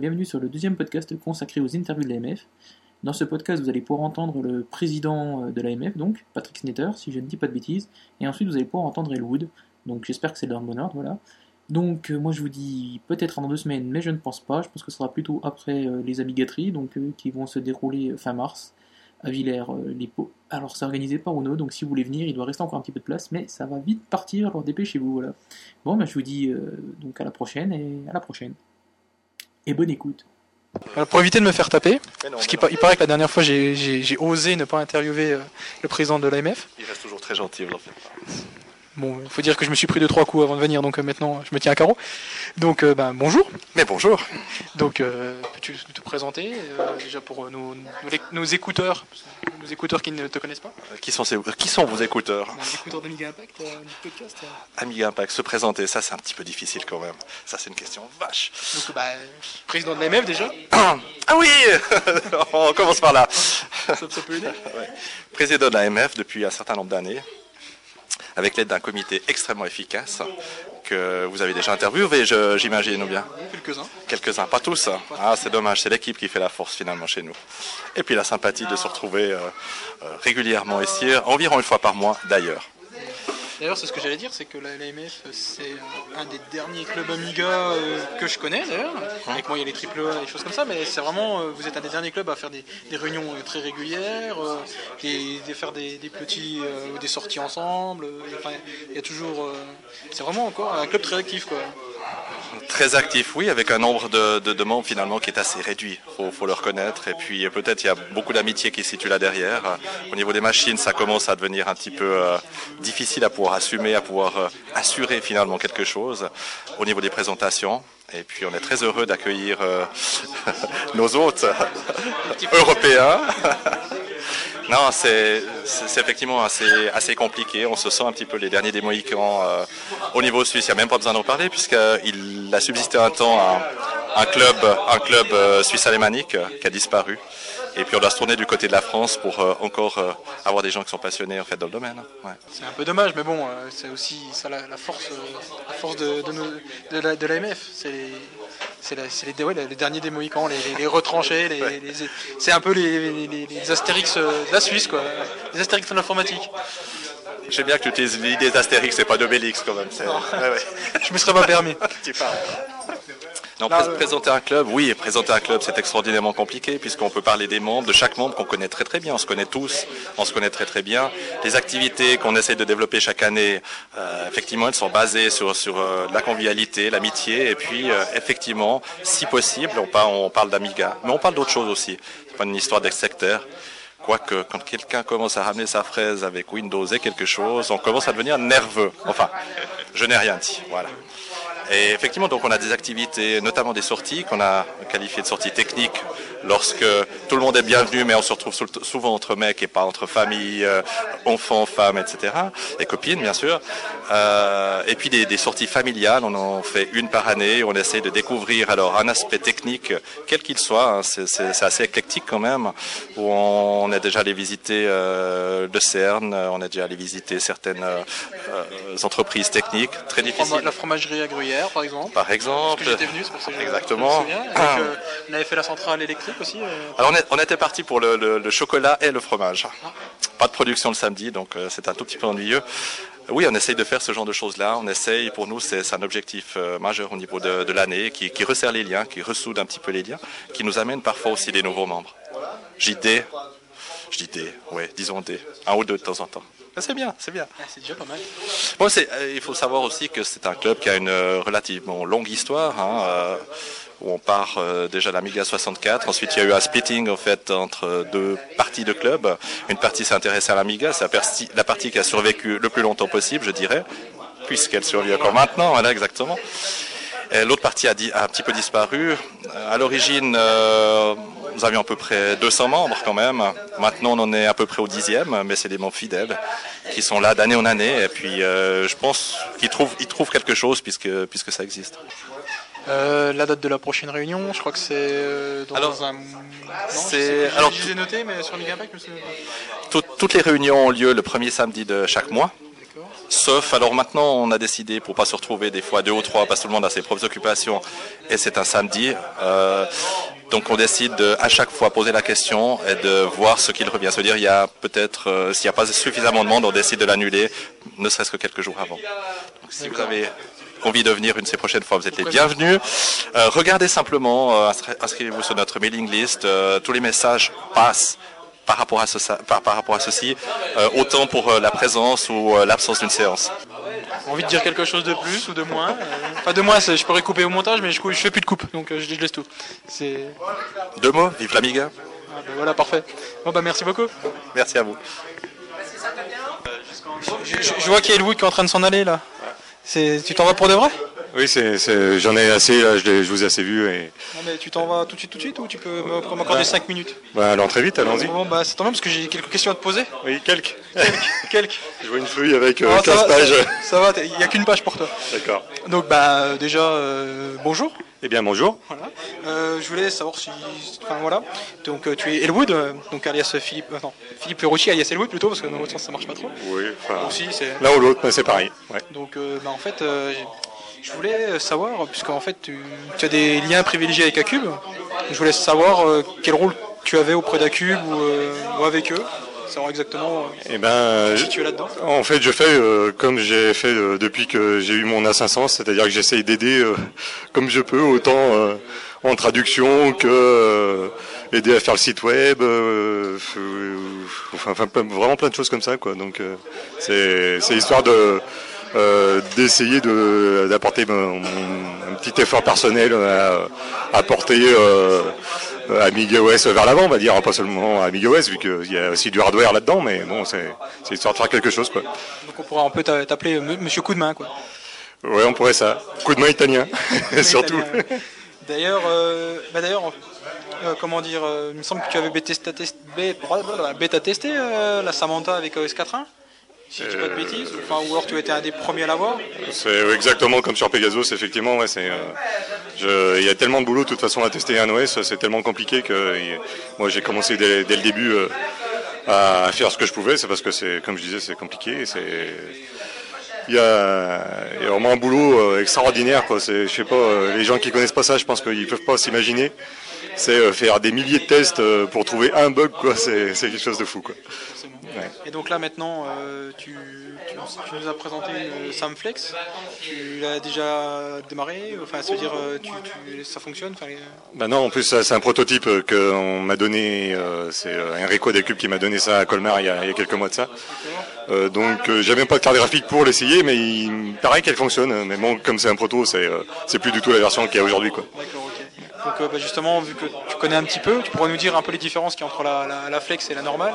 Bienvenue sur le deuxième podcast consacré aux interviews de l'AMF. Dans ce podcast, vous allez pouvoir entendre le président euh, de l'AMF, donc Patrick Snetter, si je ne dis pas de bêtises, et ensuite vous allez pouvoir entendre Elwood. Donc j'espère que c'est dans le bon ordre, voilà. Donc euh, moi je vous dis peut-être dans deux semaines, mais je ne pense pas. Je pense que ce sera plutôt après euh, les Amigateries, donc qui vont se dérouler fin mars à Villers les Pots. Alors c'est organisé par Uno, donc si vous voulez venir, il doit rester encore un petit peu de place, mais ça va vite partir, alors dépêchez-vous, voilà. Bon, ben, je vous dis donc à la prochaine et à la prochaine. Et bonne écoute. pour éviter de me faire taper, parce qu'il paraît que la dernière fois j'ai osé ne pas interviewer le président de l'AMF. Il reste toujours très gentil, vous en faites Bon, il faut dire que je me suis pris deux trois coups avant de venir, donc euh, maintenant je me tiens à carreau. Donc, euh, ben, bonjour. Mais bonjour. Donc, euh, peux-tu te présenter déjà pour nos, nos, écouteurs, nos écouteurs qui ne te connaissent pas Qui sont, qui sont vos écouteurs Les écouteurs d'Amiga Impact, podcast. Amiga Impact, se présenter, ça c'est un petit peu difficile quand même. Ça c'est une question vache. Donc, bah, président de l'AMF déjà Ah oui On commence par là. ça, peut aider Président de l'AMF depuis un certain nombre d'années avec l'aide d'un comité extrêmement efficace que vous avez déjà interviewé, j'imagine, ou bien Quelques-uns. Quelques-uns, pas tous. Ah, c'est dommage, c'est l'équipe qui fait la force finalement chez nous. Et puis la sympathie de se retrouver euh, euh, régulièrement ici, environ une fois par mois d'ailleurs. D'ailleurs, c'est ce que j'allais dire, c'est que l'AMF, c'est euh, un des derniers clubs Amiga euh, que je connais d'ailleurs. Avec moi, il y a les triple A, des choses comme ça, mais c'est vraiment, euh, vous êtes un des derniers clubs à faire des, réunions très régulières, et, faire des, petits des sorties ensemble. il y a toujours, c'est vraiment encore un club très actif, quoi. Très actif, oui, avec un nombre de, membres finalement qui est assez réduit, faut, faut le reconnaître. Et puis peut-être il y a beaucoup d'amitié qui se situe là derrière. Au niveau des machines, ça commence à devenir un petit peu euh, difficile à pouvoir assumer, à pouvoir euh, assurer finalement quelque chose. Au niveau des présentations, et puis on est très heureux d'accueillir euh, nos hôtes européens. Non, c'est effectivement assez, assez compliqué. On se sent un petit peu les derniers des Mohicans euh, au niveau suisse. Il n'y a même pas besoin d'en parler puisqu'il a subsisté un temps un, club, un club euh, suisse alémanique qui a disparu. Et puis on doit se tourner du côté de la France pour euh, encore avoir des gens qui sont passionnés en fait dans le domaine. C'est un peu dommage, mais bon, c'est aussi ça la, force, la force de, de l'AMF. C'est c'est les, ouais, les, derniers des Mohicans, les, retranchés, c'est un peu les, Astérix euh, de la Suisse, quoi. Les Astérix de l'informatique. J'aime bien que tu utilises l'idée d'Astérix et pas d'Obélix quand même. Ouais. Je me serais pas permis. parles. Non, présenter un club, oui, présenter un club, c'est extraordinairement compliqué puisqu'on peut parler des membres, de chaque membre qu'on connaît très très bien. On se connaît tous, on se connaît très très bien. Les activités qu'on essaie de développer chaque année, euh, effectivement, elles sont basées sur sur euh, la convivialité, l'amitié, et puis euh, effectivement, si possible, on parle, on parle d'Amiga, mais on parle d'autres choses aussi. C'est pas une histoire d'ex-secteur. Quoique, quand quelqu'un commence à ramener sa fraise avec Windows et quelque chose, on commence à devenir nerveux. Enfin, je n'ai rien dit. Voilà. Et effectivement, donc on a des activités, notamment des sorties qu'on a qualifiées de sorties techniques, lorsque tout le monde est bienvenu, mais on se retrouve souvent entre mecs et pas entre familles, euh, enfants, femmes, etc. Et copines, bien sûr. Euh, et puis des, sorties familiales, on en fait une par année. On essaie de découvrir alors un aspect technique, quel qu'il soit. Hein, c'est assez éclectique quand même. Où on est déjà allé visiter euh, le CERN, on est déjà allé visiter certaines entreprises techniques, très difficiles. La fromagerie à Gruyère par exemple. Par exemple. j'étais venu, c'est pour ça que Exactement. Euh, on avait fait la centrale électrique aussi. Euh. Alors on, était parti pour le, chocolat et le fromage. Pas de production le samedi, donc euh, c'est un tout petit peu ennuyeux. Oui, on essaye de faire ce genre de choses-là. On essaye, pour nous, c'est un objectif majeur au niveau de, l'année, qui, qui, resserre les liens, qui ressoude un petit peu les liens, qui nous amène parfois aussi des nouveaux membres. JD, JD, oui, disons des, un ou deux de temps en temps. Ah, c'est bien, c'est bien. Ah, c'est déjà pas mal. Bon, euh, il faut savoir aussi que c'est un club qui a une euh, relativement longue histoire. Hein, euh, où on part déjà de l'Amiga 64. Ensuite, il y a eu un splitting en fait entre deux parties de club. Une partie s'est à l'Amiga, c'est la, partie qui a survécu le plus longtemps possible, je dirais, puisqu'elle survit encore maintenant. Voilà, exactement. L'autre partie a, un petit peu disparu. À l'origine, nous avions à peu près 200 membres quand même. Maintenant, on en est à peu près au dixième, mais c'est des membres fidèles qui sont là d'année en année. Et puis, euh, je pense qu'ils trouvent, quelque chose puisque ça existe. Euh, la date de la prochaine réunion, je crois que c'est euh, dans alors, un. C'est alors j'ai noté, mais sur Impact, Toutes les réunions ont lieu le premier samedi de chaque mois. Sauf, alors maintenant, on a décidé, pour pas se retrouver des fois deux ou trois, parce que tout le monde a ses propres occupations, et c'est un samedi. Euh, donc on décide de, à chaque fois poser la question et de voir ce qu'il revient. C'est-à-dire, il y a peut-être, euh, s'il n'y a pas suffisamment de monde, on décide de l'annuler, ne serait-ce que quelques jours avant. Donc, si vous avez envie de venir une de ces prochaines fois, vous êtes les bienvenus. Euh, regardez simplement, euh, inscrivez-vous sur notre mailing list, tous les messages passent par rapport à, ce, par, rapport à ceci, euh, autant pour euh, la présence ou euh, l'absence d'une séance. Envie de dire quelque chose de plus ou de moins Enfin de moins, je pourrais couper au montage, mais je, je fais plus de coupe, donc je, laisse tout. Deux mots, vive l'Amiga. Ah, ben voilà, parfait. Bon bah merci beaucoup. Merci à vous. Je, vois qu'il y a Louis qui est en train de s'en aller là. Tu t'en vas pour de vrai? Oui, j'en ai assez, là, je, vous ai assez vu. Et... Non, mais tu t'en vas tout de suite, tout de suite, ou tu peux m'accorder 5 minutes? Bah, Allons très vite, allons-y. Bon, bah, c'est tant même parce que j'ai quelques questions à te poser. Oui, quelques. Quelques. je vois une feuille avec 15 euh, pages. Ça, va, il n'y a qu'une page pour toi. D'accord. Donc, bah, déjà, euh, bonjour. Eh bien, bonjour. Voilà. Euh, je voulais savoir si. Enfin, voilà. Donc, tu es Elwood, donc alias Philippe. Attends, Philippe Rouchy, alias Elwood plutôt, parce que dans l'autre sens, ça marche pas trop. Oui, enfin. L'un ou l'autre, mais c'est pareil. Ouais. Donc, bah, en fait, je voulais savoir, puisqu'en fait tu, as des liens privilégiés avec Acube, je voulais savoir euh, quel rôle tu avais auprès d'Acube ou, euh, ou, avec eux, savoir exactement euh, eh ben, qui tu es là-dedans. En fait, je fais comme j'ai fait depuis que j'ai eu mon A500, c'est-à-dire que j'essaye d'aider comme je peux, autant en traduction que aider à faire le site web, enfin, vraiment plein de choses comme ça. Quoi. Donc c'est histoire de euh, d'essayer de, d'apporter un petit effort personnel à, apporter euh, Amiga OS vers l'avant, on va dire, pas seulement Amiga OS, vu qu'il y a aussi du hardware là-dedans, mais bon, c'est, c'est histoire de faire quelque chose, quoi. Donc on pourra, on peut t'appeler Monsieur Coup de main, quoi. Ouais, on pourrait ça. Coup de main italien, surtout. D'ailleurs, euh, bah d'ailleurs, euh, comment dire, il me semble que tu avais bêta testé, la Samantha avec OS 4.1 si je dis pas de bêtises, enfin, ou alors tu étais un des premiers à l'avoir C'est exactement comme sur Pegasus, effectivement. Ouais, c'est, euh, il y a tellement de boulot de toute façon à tester un OS, c'est tellement compliqué que moi j'ai commencé dès, le début euh, à faire ce que je pouvais. C'est parce que c'est, comme je disais, c'est compliqué. C'est, il y, a, il y a vraiment un boulot euh, extraordinaire. Quoi. C'est, je sais pas, les gens qui connaissent pas ça, je pense qu'ils peuvent pas s'imaginer. C'est faire des milliers de tests pour trouver un bug, quoi. C'est, quelque chose de fou, quoi. Et donc là maintenant, euh, tu, nous as présenté une Samflex. Tu l'as déjà démarré Enfin, ça veut dire, euh, ça fonctionne bah non, en plus c'est un prototype qu'on m'a donné. Euh, c'est Enrico Decube qui m'a donné ça à Colmar il y a, quelques mois de ça. donc j'avais même pas de carte graphique pour l'essayer, mais il paraît qu'elle fonctionne. Mais bon, comme c'est un proto, c'est plus du tout la version qu'il y a aujourd'hui, quoi. Donc bah, justement, vu que tu connais un petit peu, tu pourrais nous dire un peu les différences qu'il y a entre la, la flex et la normale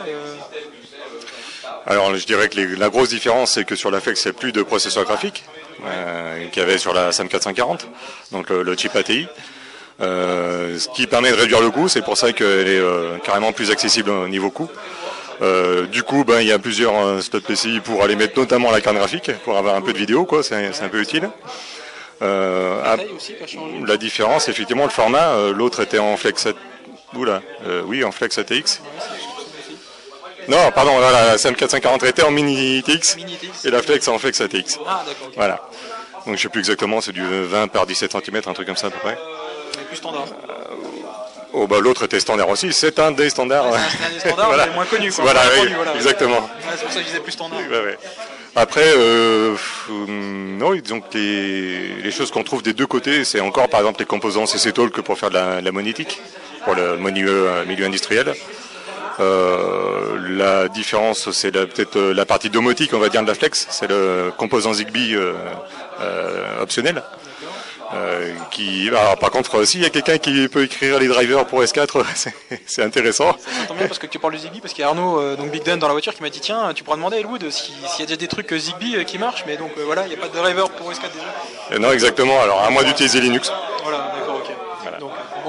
alors je dirais que la grosse différence c'est que sur la FLEX c'est plus de processeur graphique euh, qu'il y avait sur la SAM 440, donc le, chip ATI. Euh, ce qui permet de réduire le coût, c'est pour ça qu'elle est euh, carrément plus accessible au niveau coût. du coup, ben, il y a plusieurs slots PCI pour aller mettre notamment la carte graphique, pour avoir un peu de vidéo, quoi, c'est un peu utile. la différence, effectivement, le format, l'autre était en Flex, Oula, oui, en Flex ATX. Non, pardon, la SAM 440 était en mini TX et la Flex en Flex ATX. Ah, d'accord. Voilà. Donc je sais plus exactement, c'est du 20 par 17 cm, un truc comme ça à peu près. plus standard. Oh bah l'autre était standard aussi, c'est un des standards. c'est un des standards, voilà. mais moins connu. Quoi. Voilà, oui, exactement. c'est pour ça que je disais plus standard. Après, euh, non, disons que les, choses qu'on trouve des deux côtés, c'est encore par exemple les composants CC Talk pour faire de la, monétique, pour le milieu, euh, milieu industriel. Euh, la différence, c'est peut-être euh, la partie domotique, on va dire, de la Flex. C'est le composant Zigbee euh, optionnel. qui, par contre, s'il y a quelqu'un qui peut écrire les drivers pour S4, c'est intéressant. Ça bien parce que tu parles de Zigbee, parce qu'il y a Arnaud, donc Big Dan dans la voiture, qui m'a dit tiens, tu pourras demander à Elwood s'il y a déjà des trucs Zigbee qui marchent, mais donc voilà, il n'y a pas de driver pour S4 déjà. non, exactement. Alors à moins d'utiliser Linux. Voilà, d'accord.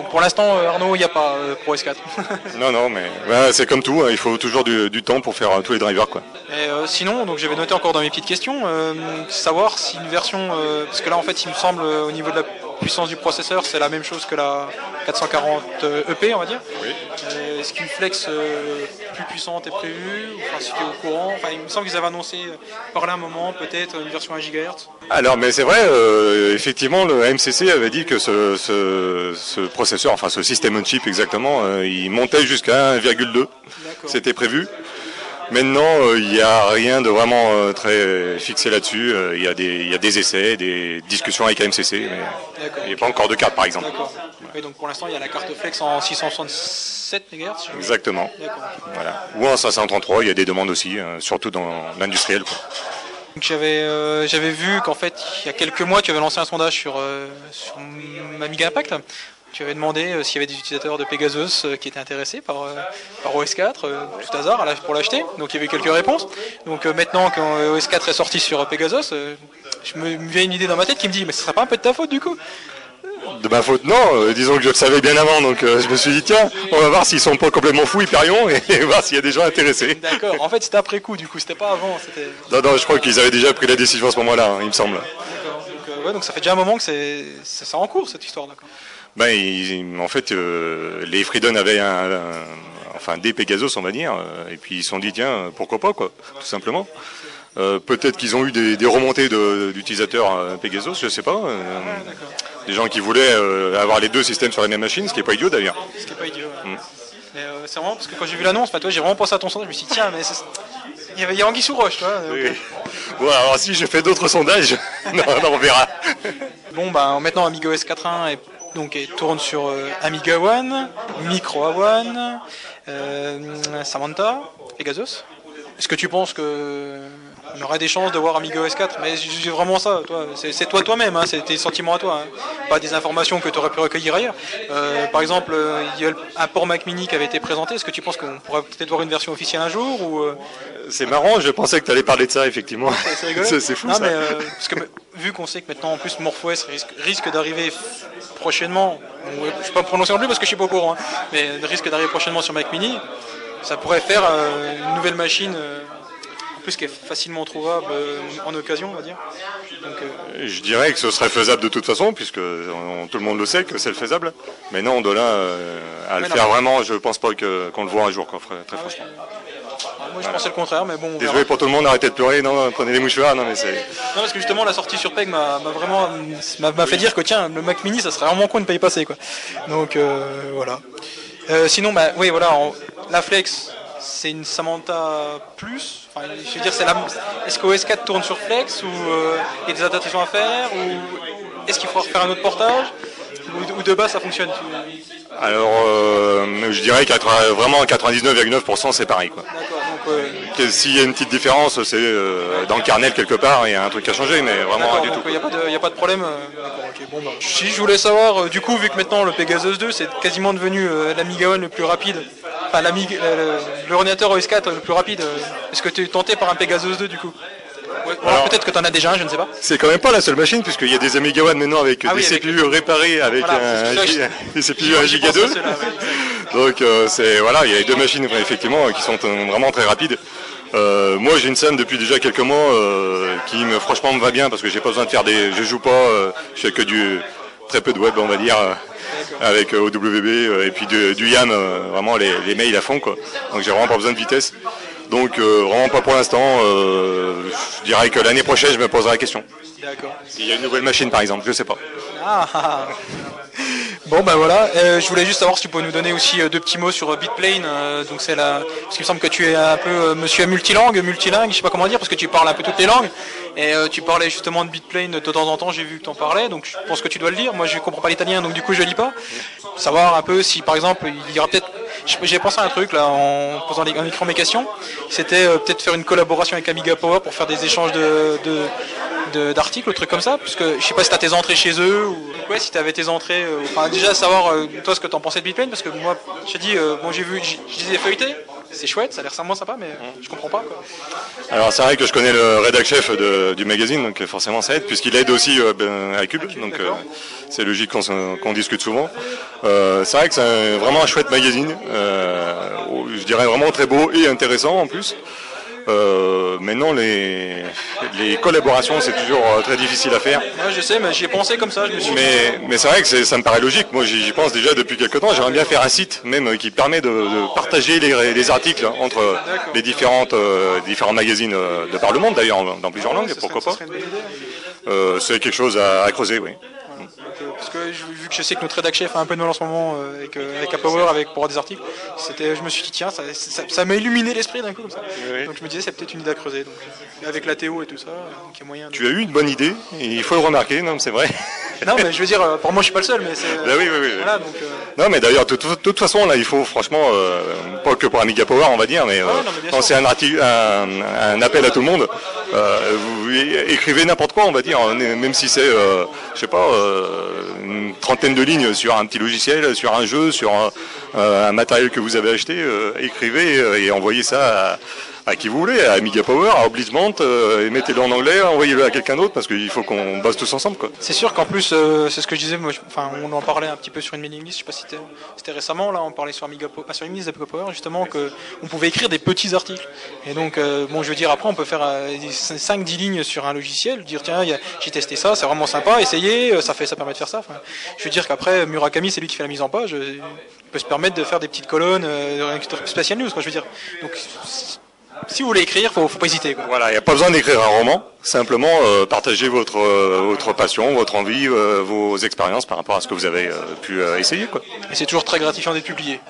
Donc pour l'instant, euh, Arnaud, il n'y a pas euh, Pro S4. non, non, mais c'est comme tout, hein, il faut toujours du, temps pour faire euh, tous les drivers. Quoi. Et, sinon, donc j'avais noté encore dans mes petites questions, savoir si une version, parce que là en fait il me semble au niveau de la puissance du processeur, c'est la même chose que la 440 EP, on va dire. Euh, est-ce qu'une flex euh, plus puissante est prévue Enfin, si tu es au courant? Enfin, il me semble qu'ils avaient annoncé euh, par là un moment, peut-être, une version 1 GHz. Alors, mais c'est vrai, effectivement, le MCC avait dit que ce, ce, processeur, enfin ce système on chip exactement, il montait jusqu'à 1,2. C'était prévu. Maintenant, il n'y a rien de vraiment très fixé là-dessus. Il y, a des, y a des essais, des discussions avec AMCC, mais il n'y a pas encore de carte, par exemple. donc pour l'instant, il y a la carte Flex en 667 MHz. Exactement. Voilà. Ou en 533, il y a des demandes aussi, surtout dans l'industriel. J'avais euh, j'avais vu qu'en fait, il y a quelques mois, tu avais lancé un sondage sur, euh, sur Amiga Impact tu avais demandé euh, s'il y avait des utilisateurs de Pegasus euh, qui étaient intéressés par, euh, par OS4, tout hasard, pour l'acheter. Donc il y avait quelques réponses. Donc maintenant, quand OS4 est sorti sur Pegasus, je me viens une idée dans ma tête qui me dit Mais ce serait pas un peu de ta faute du coup de ma faute, non. disons que je le savais bien avant, donc je me suis dit tiens, on va voir s'ils sont pas complètement fous Hyperion et, voir s'il y a des gens intéressés. D'accord. En fait, c'était après coup, du coup, c'était pas avant. Non, non, je crois qu'ils avaient déjà pris la décision à ce moment-là, hein, il me semble. D'accord. Donc, donc ça fait déjà un moment que c'est ça en cours cette histoire, d'accord ben, en fait, euh, les Freedom avaient un, enfin des Pegasus, on va dire, euh, et puis ils se sont dit tiens, pourquoi pas, quoi, tout simplement. Euh, peut-être qu'ils ont eu des, remontées d'utilisateurs Pegasus, je sais pas. des gens qui voulaient avoir les deux systèmes sur la même machine, ce qui est pas idiot d'ailleurs. Ce qui est pas idiot. Mm. c'est vraiment parce que quand j'ai vu l'annonce, toi, j'ai vraiment pensé à ton sondage. Je me suis dit tiens, mais il y avait Anguille sous roche, toi. Bon, alors si je fais d'autres sondages, non, on verra. bon, bah maintenant Amiga OS 4.1 est donc elle tourne sur euh, Amiga One, Micro One, euh, Samantha, Pegasus. Est-ce que tu penses que on aurait des chances de voir Amiga OS 4 Mais c'est vraiment ça, toi. C'est toi toi-même, hein, c'est tes sentiments à toi, hein. pas des informations que tu aurais pu recueillir ailleurs. Euh, par exemple, il y a un port Mac Mini qui avait été présenté. Est-ce que tu penses qu'on pourrait peut-être voir une version officielle un jour ou C'est marrant, je pensais que tu allais parler de ça, effectivement. C'est fou ça. parce que vu qu'on sait que maintenant en plus MorphOS risque, risque d'arriver prochainement, je ne vais pas me prononcer non plus parce que je suis pas au courant, hein, mais risque d'arriver prochainement sur Mac Mini, ça pourrait faire euh, une nouvelle machine euh, en plus qui est facilement trouvable euh, en occasion, on va dire. je dirais que ce serait faisable de toute façon, puisque tout le monde le sait que c'est le faisable. Mais non, de là à le faire vraiment, je pense pas qu'on le voit un jour, très ah franchement. Moi je pensais le contraire, mais bon. Désolé pour tout le monde, arrêtez de pleurer, non, prenez les mouchoirs, non mais c'est. Non parce que justement la sortie sur PEG m'a vraiment m'a fait dire que tiens le Mac Mini ça serait vraiment con de ne pas y passer quoi. Donc euh, voilà. Euh, sinon bah oui voilà la Flex c'est une Samantha Plus. Enfin, je veux dire c'est la. Est-ce qu'OS 4 tourne sur Flex ou euh, il y a des adaptations à faire ou est-ce qu'il faudra faire un autre portage ou, de base ça fonctionne Alors je dirais que vraiment 99,9% c'est pareil quoi. S'il y a une petite différence, c'est euh, dans le kernel quelque part, il y a un truc à changer, mais vraiment du tout. Il n'y a, pas de problème. Euh, bah, si je voulais savoir, euh, du coup, vu que maintenant le Pegasus 2 c'est quasiment devenu l'Amiga One le plus rapide, enfin l'ordinateur OS 4 le plus rapide, est-ce que tu es tenté par un Pegasus 2 du coup peut-être que tu en as déjà un, je ne sais pas. C'est quand même pas la seule machine, puisqu'il y a des Amiga One maintenant avec ah des CPU réparés avec un, des CPU 1 Giga 2. Donc euh, c'est voilà, il y a deux machines effectivement qui sont euh, vraiment très rapides. Euh, moi j'ai une scène depuis déjà quelques mois qui me franchement me va bien parce que j'ai pas besoin de faire des. Je joue pas, je fais que du très peu de web on va dire avec OWB et puis du YAM, vraiment les, les, mails à fond quoi. Donc j'ai vraiment pas besoin de vitesse. Donc vraiment pas pour l'instant. je dirais que l'année prochaine je me poserai la question. D'accord. S'il y a une nouvelle machine par exemple, je sais pas. Ah, ah, ah. Bon ben voilà, euh, je voulais juste savoir si tu peux nous donner aussi euh, deux petits mots sur euh, Bitplane. donc c'est la, parce qu'il me semble que tu es un peu monsieur multilangue, multilingue, je sais pas comment dire, parce que tu parles un peu toutes les langues. Et tu parlais justement de Bitplane de temps en temps, j'ai vu que tu en parlais, donc je pense que tu dois le lire. Moi je comprends pas l'italien, donc du coup je lis pas. Savoir un peu si par exemple il y aura peut-être, j'ai pensé à un truc là en posant en écrivant mes questions, c'était peut-être faire une collaboration avec Amiga Power pour faire des échanges de, d'articles ou trucs comme ça, puisque je sais pas si tu as tes entrées chez eux ou ouais, si tu avais tes entrées. Euh, enfin, déjà savoir euh, toi ce que tu en pensais de Bitplane, parce que moi, j'ai dit, euh, bon, j'ai vu, je disais feuilleté, c'est chouette, ça a l'air vraiment sympa, mais je comprends pas. Quoi. Alors c'est vrai que je connais le rédac chef du magazine, donc forcément ça aide, puisqu'il aide aussi ben, à Cube, donc c'est logique qu'on discute souvent. c'est vrai que c'est vraiment un chouette magazine, je dirais vraiment très beau et intéressant en plus. Euh, maintenant, les, les collaborations, c'est toujours euh, très difficile à faire. Ouais, je sais, mais j'y ai pensé comme ça. Je me suis Mais, mais c'est vrai que ça me paraît logique. Moi, j'y pense déjà depuis quelques temps. J'aimerais bien faire un site même euh, qui permet de, de partager les, les articles entre les différentes, euh, différents magazines euh, de par le monde, d'ailleurs, dans plusieurs langues, pourquoi pas. serait. Euh, c'est quelque chose à, à creuser, oui. Parce que vu que je sais que notre rédac chef a un peu de mal en ce moment avec, euh, avec Power avec pour avoir des articles, c'était, je me suis dit tiens, ça, ça, ça m'a illuminé l'esprit d'un coup comme ça. Oui. Donc je me disais c'est peut-être une idée à creuser. Donc, avec la Théo et tout ça, donc il y a moyen. De... Tu as eu une bonne idée, et il faut le remarquer, non, c'est vrai. Non mais je veux dire, pour moi je suis pas le seul, mais c'est. Bah oui, oui, oui. Voilà donc. euh, Non, mais d'ailleurs, de, toute- de toute façon, là, il faut franchement, euh, pas que pour Amiga Power, on va dire, mais, euh, non, mais bien quand c'est un, un, un appel à tout le monde, vous écrivez n'importe quoi, on va dire, hein, même si c'est, je sais pas, une trentaine de lignes sur un petit logiciel, sur un jeu, sur un, euh, un matériel que vous avez acheté, euh, écrivez euh, et envoyez ça à, à qui vous voulez, à Amiga Power, à Obligement, euh, et mettez-le en anglais, envoyez-le à quelqu'un d'autre, parce qu'il faut qu'on bosse tous ensemble, quoi. C'est sûr qu'en plus, euh, c'est ce que je disais, moi, enfin, on en parlait un petit peu sur une mailing list, je sais pas si c'était, récemment, là, on parlait sur, Amiga, Po- ah, sur une liste Power, justement, que on pouvait écrire des petits articles. Et donc, euh, bon, je veux dire, après, on peut faire 5-10 lignes sur un logiciel, dire, tiens, j'ai testé ça, c'est vraiment sympa, essayez, euh, ça, fait, ça permet de faire ça. Enfin, je veux dire qu'après, Murakami, c'est lui qui fait la mise en page, euh, il peut se permettre de faire des petites colonnes, euh, spécial news, quoi, je veux dire. Si vous voulez écrire, faut, faut pas hésiter, quoi. Voilà, il n'y a pas besoin d'écrire un roman, simplement euh, partager votre, euh, votre passion, votre envie, euh, vos expériences par rapport à ce que vous avez pu essayer. Quoi. Et c'est toujours très gratifiant d'être publié.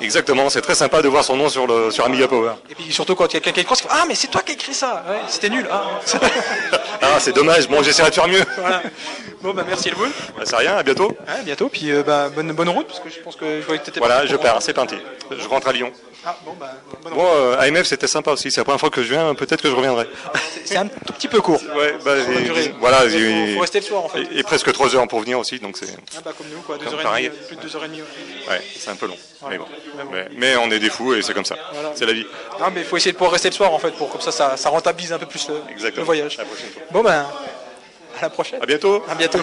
Exactement, c'est très sympa de voir son nom sur, le, sur Amiga Power. Et puis surtout quand il y a quelqu'un qui croit, ah mais c'est toi qui as écrit ça, ouais, c'était nul. Ah. Ah, c'est dommage, bon, j'essaierai de faire mieux. voilà. Bon bah merci le boule. Bah, c'est rien, à bientôt. À bientôt, puis bah, bonne, bonne route parce que je pense que je voyais que t'étais Voilà, je pars, c'est parti. Je rentre à Lyon. Ah bon bah bonne route. Bon, euh, AMF, c'était sympa aussi, c'est la première fois que je viens, peut-être que je reviendrai. C'est- un tout petit peu court. Ouais, bah, et- voilà, faut, et, faut rester le soir en fait. et- et presque trois heures pour venir aussi, donc c'est Ah bah comme nous quoi, deux Comme heures et demie, plus de deux heures et demie. ouais. ouais, c'est un peu long. Mais bon. Mais bon. Mais, mais on est des fous et c'est comme ça. Voilà. C'est la vie. Non mais il faut essayer de pouvoir rester le soir en fait pour comme ça ça, ça rentabilise un peu plus le, Exactement. le voyage. À la prochaine fois. Bon ben à la prochaine. À bientôt. À bientôt.